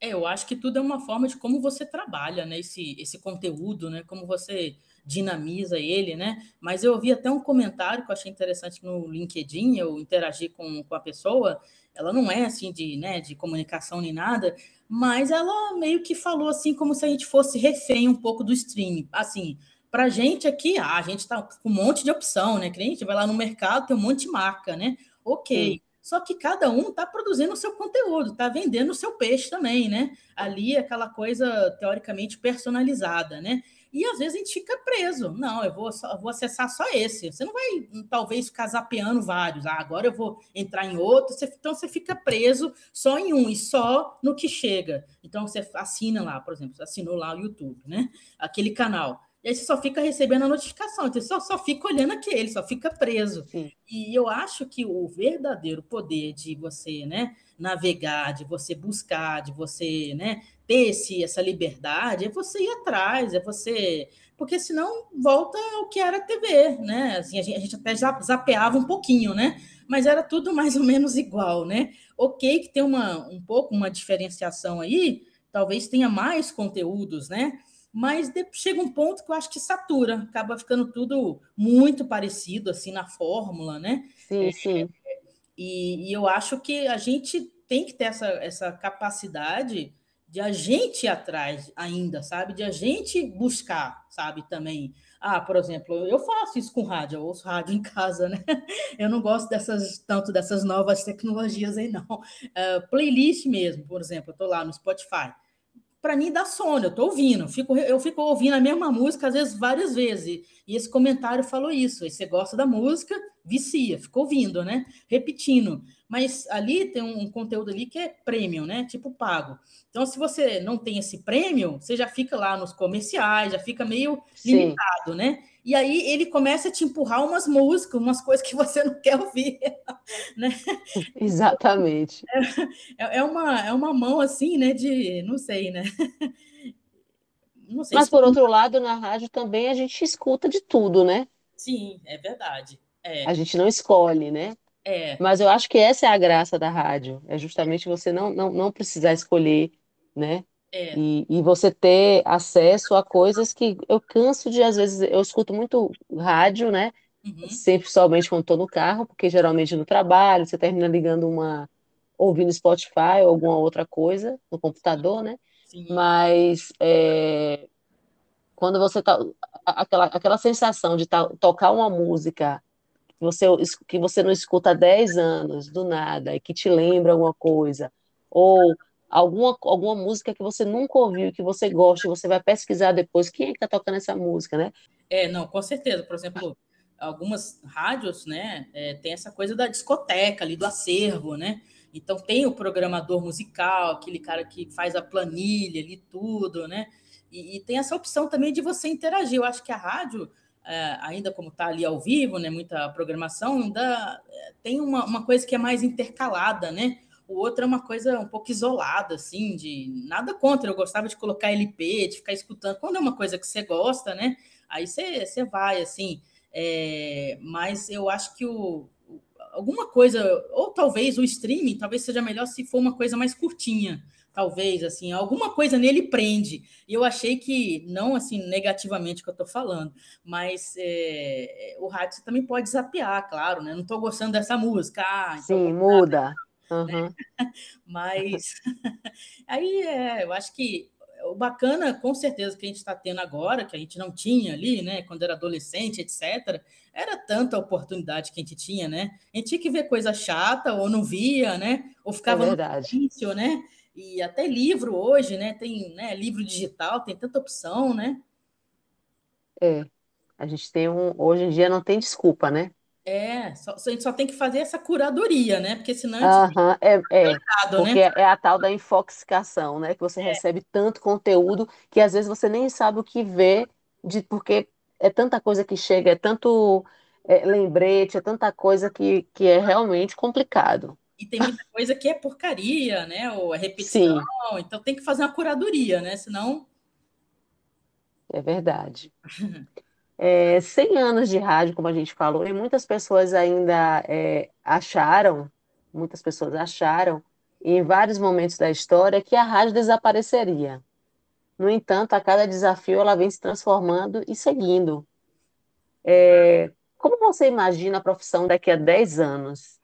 É, eu acho que tudo é uma forma de como você trabalha, né? Esse, esse conteúdo, né? Como você dinamiza ele, né? Mas eu ouvi até um comentário que eu achei interessante no LinkedIn, eu interagi com, com a pessoa, ela não é assim de, né, de comunicação nem nada, mas ela meio que falou assim como se a gente fosse refém um pouco do streaming. Assim, para gente aqui, ah, a gente está com um monte de opção, né? Que a gente vai lá no mercado, tem um monte de marca, né? Ok. Sim. Só que cada um está produzindo o seu conteúdo, está vendendo o seu peixe também, né? Ali é aquela coisa teoricamente personalizada, né? E às vezes a gente fica preso. Não, eu vou, eu vou acessar só esse. Você não vai, talvez, ficar zapeando vários. Ah, agora eu vou entrar em outro. Você, então você fica preso só em um e só no que chega. Então você assina lá, por exemplo, você assinou lá o YouTube, né? Aquele canal. E aí você só fica recebendo a notificação, então você só, só fica olhando aquele, só fica preso. Sim. E eu acho que o verdadeiro poder de você né, navegar, de você buscar, de você né, ter esse, essa liberdade, é você ir atrás, é você. Porque senão volta ao que era a TV, né? Assim, a, gente, a gente até já zapeava um pouquinho, né? Mas era tudo mais ou menos igual, né? Ok, que tem uma, um pouco uma diferenciação aí, talvez tenha mais conteúdos, né? Mas chega um ponto que eu acho que satura, acaba ficando tudo muito parecido assim na fórmula, né? Sim, é, sim. E, e, eu acho que a gente tem que ter essa, essa capacidade de a gente ir atrás ainda, sabe? De a gente buscar, sabe, também. Ah, por exemplo, eu faço isso com rádio, eu ouço rádio em casa, né? (laughs) Eu não gosto dessas tanto dessas novas tecnologias aí, não. Uh, playlist mesmo, por exemplo, eu estou lá no Spotify para mim dá sono, eu estou ouvindo, fico, eu fico ouvindo a mesma música às vezes várias vezes. E esse comentário falou isso. Aí você gosta da música, vicia, fica ouvindo, né? Repetindo. Mas ali tem um, conteúdo ali que é premium, né? Tipo pago. Então, se você não tem esse prêmio, você já fica lá nos comerciais, já fica meio Sim. limitado, né? E aí ele começa a te empurrar umas músicas, umas coisas que você não quer ouvir, (laughs) né? Exatamente. É, é, uma, é uma mão assim, né? De, não sei, né? Não sei Mas, se... por outro lado, na rádio também a gente escuta de tudo, né? Sim, é verdade. É. A gente não escolhe, né? É. Mas eu acho que essa é a graça da rádio, é justamente você não, não, não precisar escolher, né? É. E, e você ter acesso a coisas que eu canso de, às vezes, eu escuto muito rádio, né? Uhum. Sempre somente quando estou no carro, porque geralmente no trabalho, você termina ligando uma, ouvindo Spotify ou alguma outra coisa no computador, né? Sim. Mas é, quando você tá aquela, aquela sensação de tá, tocar uma música que você, que você não escuta há 10 anos, do nada, e que te lembra alguma coisa, ou alguma, alguma música que você nunca ouviu, que você gosta, você vai pesquisar depois quem é que está tocando essa música, né? É, não, com certeza. Por exemplo, algumas rádios, né, é, tem essa coisa da discoteca ali, do acervo, né? Então tem o programador musical, aquele cara que faz a planilha ali, tudo, né? E, e tem essa opção também de você interagir. Eu acho que a rádio, é, ainda como está ali ao vivo, né, muita programação, ainda é, tem uma, uma coisa que é mais intercalada, né? O outro é uma coisa um pouco isolada, assim, de nada contra. Eu gostava de colocar LP, de ficar escutando. Quando é uma coisa que você gosta, né? Aí você, você vai, assim. É, mas eu acho que o, alguma coisa, ou talvez o streaming, talvez seja melhor se for uma coisa mais curtinha, talvez, assim, alguma coisa nele prende. E eu achei que, não assim, negativamente que eu estou falando, mas é, o rádio também pode desapiar, claro, né? Não estou gostando dessa música. Ah, então Sim, muda. Uhum. (laughs) mas (laughs) aí é, eu acho que o bacana, com certeza, que a gente está tendo agora, que a gente não tinha ali, né, quando era adolescente, etc., era tanta oportunidade que a gente tinha, né? A gente tinha que ver coisa chata, ou não via, né? Ou ficava é no início, né? E até livro hoje, né? Tem né, livro digital, tem tanta opção, né? É. A gente tem um. Hoje em dia não tem desculpa, né? É, só, a gente só tem que fazer essa curadoria, né? Porque senão a gente uhum, é, é, errado, porque né? é a tal da infoxicação, né? Que você é. recebe tanto conteúdo que às vezes você nem sabe o que ver, de, porque é tanta coisa que chega, é tanto é, lembrete, é tanta coisa que, que é realmente complicado. E tem muita coisa que é porcaria, né? Ou é repetição, Sim. então tem que fazer uma curadoria, né? Senão. É verdade. (laughs) é, 100 anos de rádio, como a gente falou, e muitas pessoas ainda é, acharam, muitas pessoas acharam, em vários momentos da história, que a rádio desapareceria. No entanto, a cada desafio ela vem se transformando e seguindo. É, como você imagina a profissão daqui a 10 anos?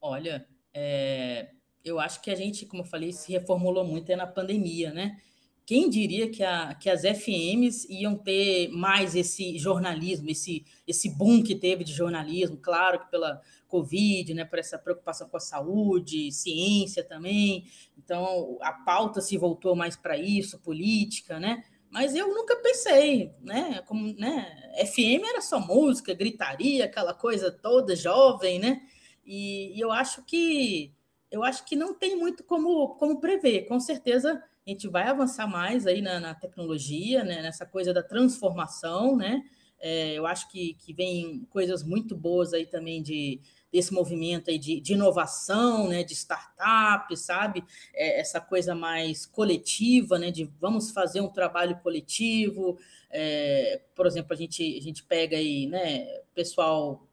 Olha, é, eu acho que a gente, como eu falei, se reformulou muito na pandemia, né? Quem diria que, a, que as FMs iam ter mais esse jornalismo, esse, esse boom que teve de jornalismo, claro que pela Covid, né, por essa preocupação com a saúde, ciência também. Então, a pauta se voltou mais para isso, política, né? Mas eu nunca pensei, né? Como, né? FM era só música, gritaria, aquela coisa toda jovem, né? E, e eu acho que eu acho que não tem muito como, como prever. Com certeza a gente vai avançar mais aí na, na tecnologia, né, nessa coisa da transformação, né? É, eu acho que, que vem coisas muito boas aí também de, desse movimento aí de, de inovação, né, de startup, sabe? É, essa coisa mais coletiva, né, de vamos fazer um trabalho coletivo. É, por exemplo, a gente, a gente pega aí, né, pessoal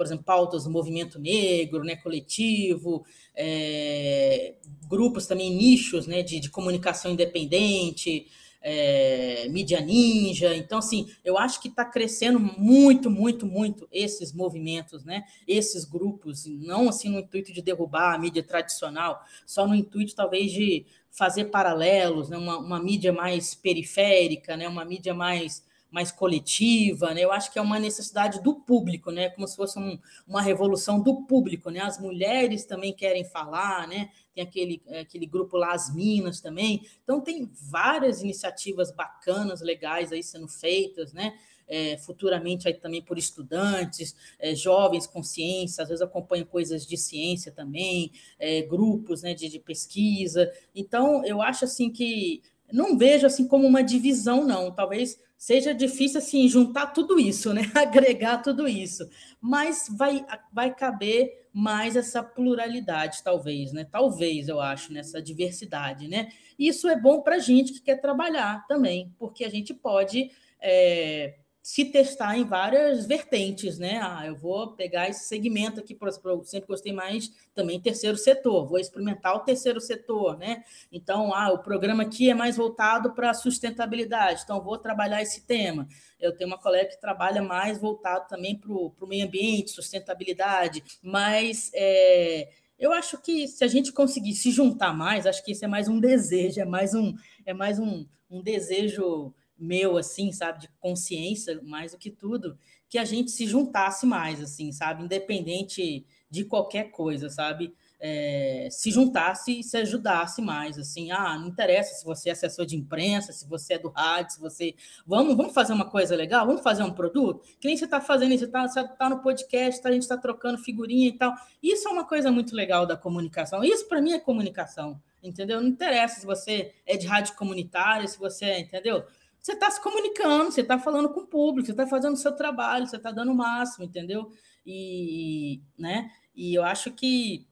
por exemplo, pautas do movimento negro, né, coletivo, é, grupos também, nichos né, de, de comunicação independente, é, mídia ninja. Então, assim, eu acho que está crescendo muito, muito, muito esses movimentos, né? Esses grupos, não assim no intuito de derrubar a mídia tradicional, só no intuito talvez de fazer paralelos, né? uma, uma mídia mais periférica, né? Uma mídia mais mais coletiva, né? Eu acho que é uma necessidade do público, né? Como se fosse um, uma revolução do público, né? As mulheres também querem falar, né? Tem aquele, aquele grupo lá, as Minas também. Então tem várias iniciativas bacanas, legais aí sendo feitas, né? É, futuramente aí também por estudantes, é, jovens com ciência, às vezes acompanham coisas de ciência também, é, grupos né, de, de pesquisa. Então, eu acho assim que não vejo assim como uma divisão, não. Talvez seja difícil assim juntar tudo isso, né? (laughs) Agregar tudo isso, mas vai vai caber mais essa pluralidade, talvez, né? Talvez eu acho nessa diversidade, né? Isso é bom para gente que quer trabalhar também, porque a gente pode é, se testar em várias vertentes, né? Ah, eu vou pegar esse segmento aqui, por exemplo, eu sempre gostei mais também terceiro setor, vou experimentar o terceiro setor, né? Então, ah, o programa aqui é mais voltado para sustentabilidade, então vou trabalhar esse tema. Eu tenho uma colega que trabalha mais voltado também para o meio ambiente, sustentabilidade, mas é, eu acho que se a gente conseguir se juntar mais, acho que isso é mais um (laughs) desejo, é mais um, é mais um, um desejo meu, assim, sabe, de consciência, mais do que tudo, que a gente se juntasse mais, assim, sabe, independente de qualquer coisa, sabe, é, se juntasse e se ajudasse mais, assim, ah, não interessa se você é assessor de imprensa, se você é do rádio, se você, vamos, vamos fazer uma coisa legal, vamos fazer um produto, que nem você está fazendo isso, você está tá no podcast, a gente está trocando figurinha e tal, isso é uma coisa muito legal da comunicação, isso para mim é comunicação, entendeu? Não interessa se você é de rádio comunitária, se você é, entendeu? Você está se comunicando, você está falando com o público, você está fazendo o seu trabalho, você está dando o máximo, entendeu? E, né? e eu acho que,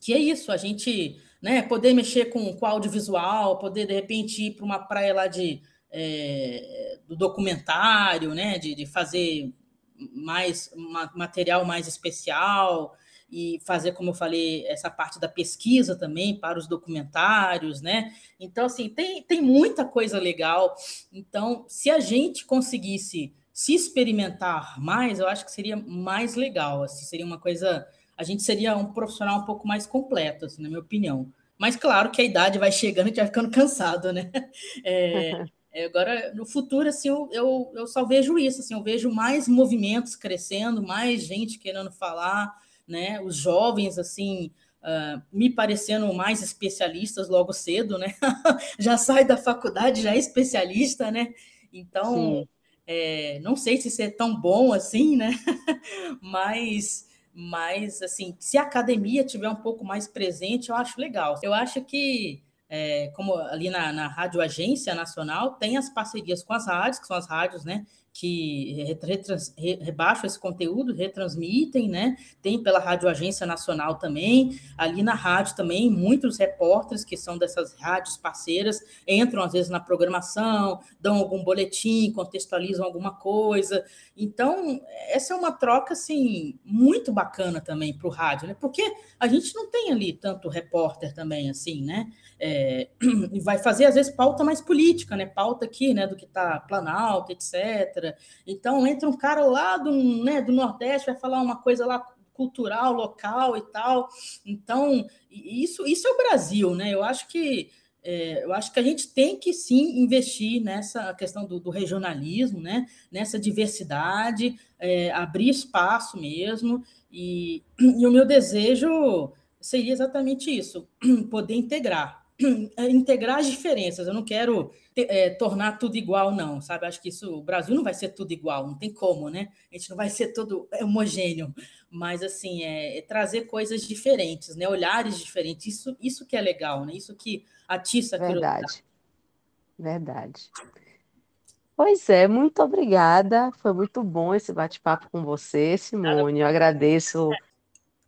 que é isso, a gente né, poder mexer com, com audiovisual, poder, de repente, ir para uma praia lá de, é, do documentário, né, de, de fazer mais material mais especial, e fazer, como eu falei, essa parte da pesquisa também para os documentários, né? Então, assim, tem, tem muita coisa legal. Então, se a gente conseguisse se experimentar mais, eu acho que seria mais legal, assim, seria uma coisa... A gente seria um profissional um pouco mais completo, assim, na minha opinião. Mas, claro, que a idade vai chegando e a gente vai ficando cansado, né? É, (laughs) é, agora, no futuro, assim, eu, eu, eu só vejo isso, assim, eu vejo mais movimentos crescendo, mais gente querendo falar, né? Os jovens, assim, uh, me parecendo mais especialistas logo cedo, né? (laughs) já sai da faculdade, já é especialista, né? Então, é, não sei se isso é tão bom assim, né? (laughs) mas, mas, assim, se a academia tiver um pouco mais presente, eu acho legal. Eu acho que é, como ali na, na Rádio Agência Nacional, tem as parcerias com as rádios, que são as rádios, né, que retrans, rebaixam esse conteúdo, retransmitem, né? Tem pela Rádio Agência Nacional também, ali na rádio também, muitos repórteres que são dessas rádios parceiras entram às vezes na programação, dão algum boletim, contextualizam alguma coisa. Então, essa é uma troca assim muito bacana também para o rádio, né? Porque a gente não tem ali tanto repórter também assim, né? É, (clears throat) vai fazer às vezes pauta mais política, né? Pauta aqui, né? Do que está Planalto, etc. Então entra um cara lá do, né, do Nordeste, vai falar uma coisa lá cultural, local e tal. Então isso, isso é o Brasil, né? Eu acho que é, eu acho que a gente tem que sim investir nessa questão do, do regionalismo, né? Nessa diversidade, é, abrir espaço mesmo. E, e o meu desejo seria exatamente isso: (clears throat) poder integrar integrar as diferenças. Eu não quero é, tornar tudo igual, não, sabe? Acho que isso, o Brasil não vai ser tudo igual, não tem como, né? A gente não vai ser todo homogêneo, mas assim, é, é trazer coisas diferentes, né? Olhares diferentes. Isso, isso que é legal, né? Isso que atiça a Verdade. Verdade. Pois é, muito obrigada. Foi muito bom esse bate-papo com você, Simone. Eu agradeço.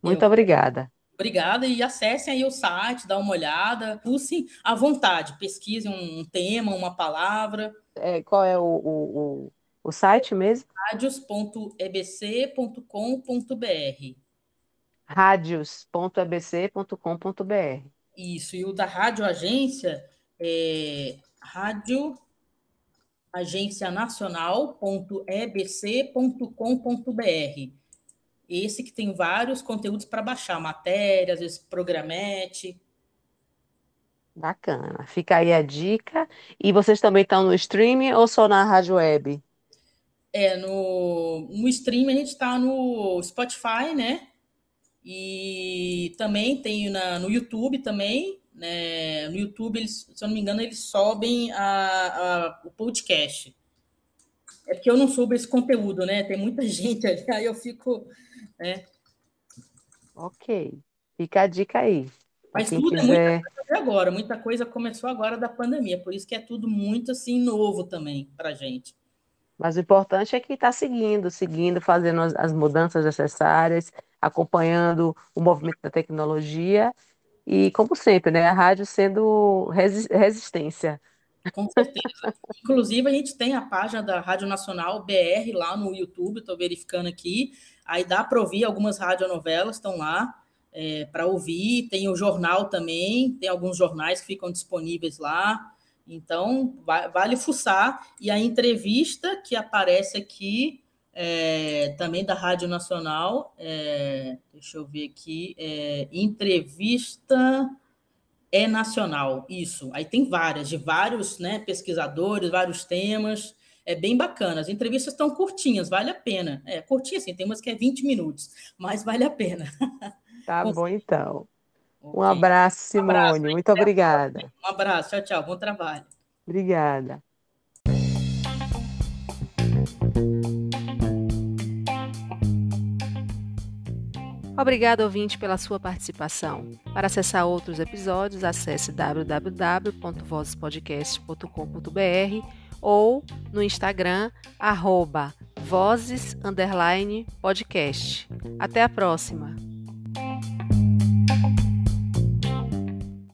Muito Eu... obrigada. Obrigada e acessem aí o site, dá uma olhada, usem à vontade, pesquisem um tema, uma palavra. É, qual é o, o, o, o site mesmo? radios.ebc.com.br radios.ebc.com.br Isso, e o da Rádio Agência é rádio agencianacional.ebc.com.br esse que tem vários conteúdos para baixar, matérias, às vezes programete. Bacana. Fica aí a dica. E vocês também estão no streaming ou só na rádio web? É, no, no streaming a gente está no Spotify, né? E também tem na, no YouTube também. Né? No YouTube, eles, se eu não me engano, eles sobem a, a, o podcast. É porque eu não soube esse conteúdo, né? Tem muita (laughs) gente ali, aí eu fico né? Ok. Fica a dica aí. Mas tudo quiser... é muita coisa agora, muita coisa começou agora da pandemia, por isso que é tudo muito assim novo também para gente. Mas o importante é que está seguindo, seguindo, fazendo as, as mudanças necessárias, acompanhando o movimento da tecnologia e, como sempre, né, a rádio sendo resistência Com certeza. Inclusive, a gente tem a página da Rádio Nacional BR lá no YouTube, estou verificando aqui. Aí dá para ouvir algumas radionovelas, estão lá é, para ouvir. Tem o jornal também, tem alguns jornais que ficam disponíveis lá. Então, vale fuçar. E a entrevista que aparece aqui, é, também da Rádio Nacional, é, deixa eu ver aqui, é, entrevista é nacional, isso. Aí tem várias, de vários né, pesquisadores, vários temas. É bem bacana. As entrevistas estão curtinhas, vale a pena. É curtinha, assim, tem umas que é 20 minutos, mas vale a pena. (laughs) Tá bom, então. Okay. Um abraço, Simone. Um abraço, Muito obrigada. Um abraço. Tchau, tchau. Bom trabalho. Obrigada. Obrigado, ouvinte, pela sua participação. Para acessar outros episódios, acesse www.vozespodcast.com.br ou no Instagram, arroba vozes, podcast. Até a próxima!